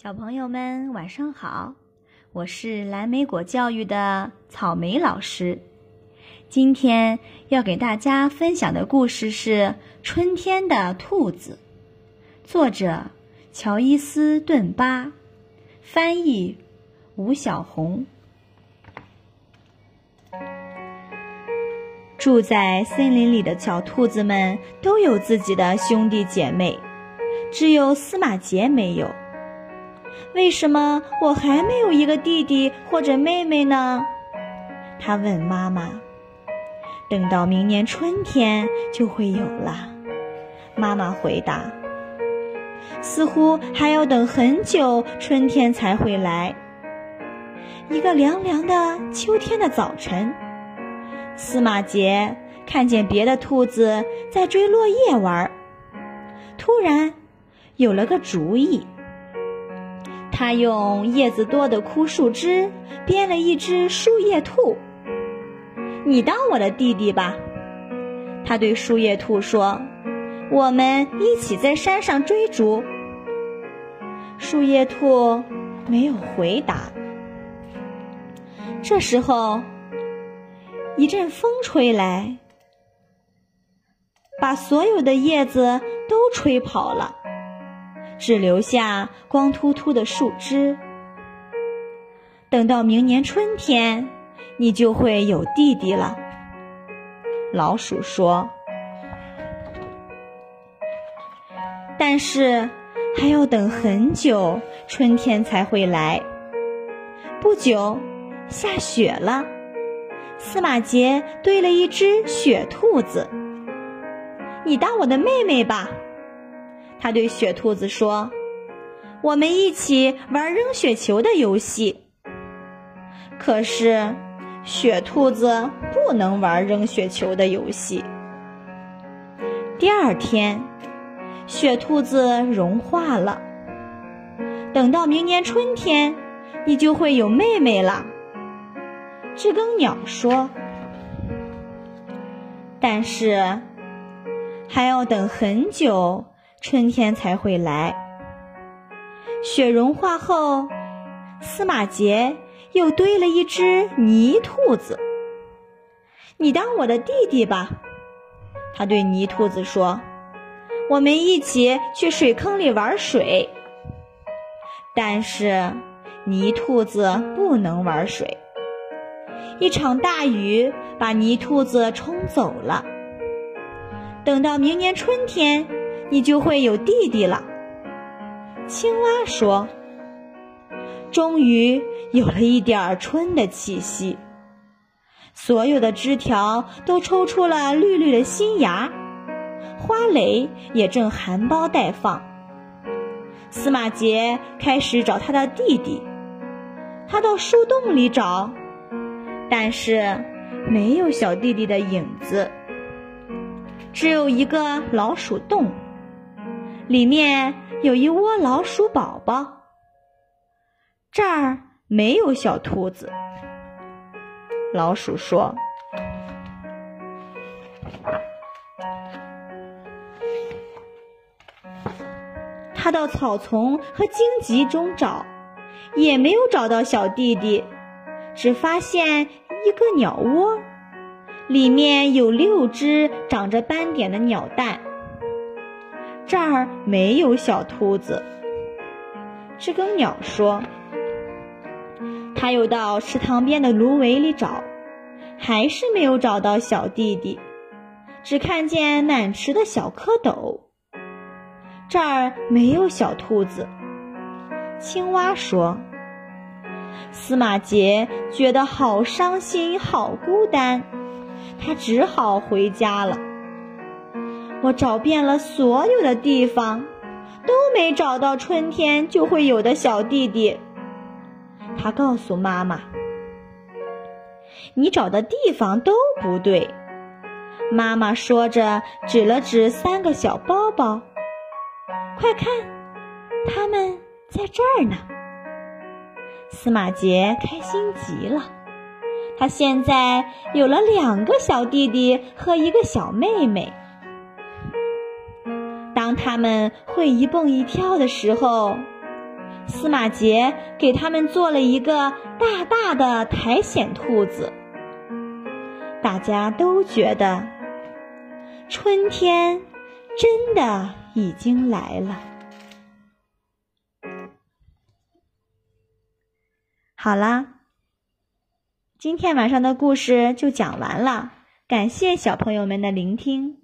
小朋友们晚上好，我是蓝莓果教育的草莓老师。今天要给大家分享的故事是《春天的兔子》，作者乔伊斯·顿巴，翻译吴小红。住在森林里的小兔子们都有自己的兄弟姐妹，只有司马杰没有。为什么我还没有一个弟弟或者妹妹呢？他问妈妈。等到明年春天就会有了，妈妈回答。似乎还要等很久，春天才会来。一个凉凉的秋天的早晨，司马杰看见别的兔子在追落叶玩，突然有了个主意。他用叶子多的枯树枝编了一只树叶兔。你当我的弟弟吧，他对树叶兔说：“我们一起在山上追逐。”树叶兔没有回答。这时候，一阵风吹来，把所有的叶子都吹跑了。只留下光秃秃的树枝。等到明年春天，你就会有弟弟了。老鼠说：“但是还要等很久，春天才会来。”不久，下雪了。司马杰堆了一只雪兔子。你当我的妹妹吧。他对雪兔子说：“我们一起玩扔雪球的游戏。”可是，雪兔子不能玩扔雪球的游戏。第二天，雪兔子融化了。等到明年春天，你就会有妹妹了。知更鸟说：“但是，还要等很久。”春天才会来。雪融化后，司马杰又堆了一只泥兔子。你当我的弟弟吧，他对泥兔子说：“我们一起去水坑里玩水。”但是泥兔子不能玩水。一场大雨把泥兔子冲走了。等到明年春天。你就会有弟弟了。青蛙说：“终于有了一点春的气息，所有的枝条都抽出了绿绿的新芽，花蕾也正含苞待放。”司马杰开始找他的弟弟，他到树洞里找，但是没有小弟弟的影子，只有一个老鼠洞。里面有一窝老鼠宝宝，这儿没有小兔子。老鼠说：“他到草丛和荆棘中找，也没有找到小弟弟，只发现一个鸟窝，里面有六只长着斑点的鸟蛋。”这儿没有小兔子。知更鸟说：“他又到池塘边的芦苇里找，还是没有找到小弟弟，只看见满池的小蝌蚪。这儿没有小兔子。”青蛙说：“司马杰觉得好伤心，好孤单，他只好回家了。”我找遍了所有的地方，都没找到春天就会有的小弟弟。他告诉妈妈：“你找的地方都不对。”妈妈说着，指了指三个小包包：“快看，他们在这儿呢。”司马杰开心极了，他现在有了两个小弟弟和一个小妹妹。当他们会一蹦一跳的时候，司马杰给他们做了一个大大的苔藓兔子。大家都觉得春天真的已经来了。好啦，今天晚上的故事就讲完了，感谢小朋友们的聆听。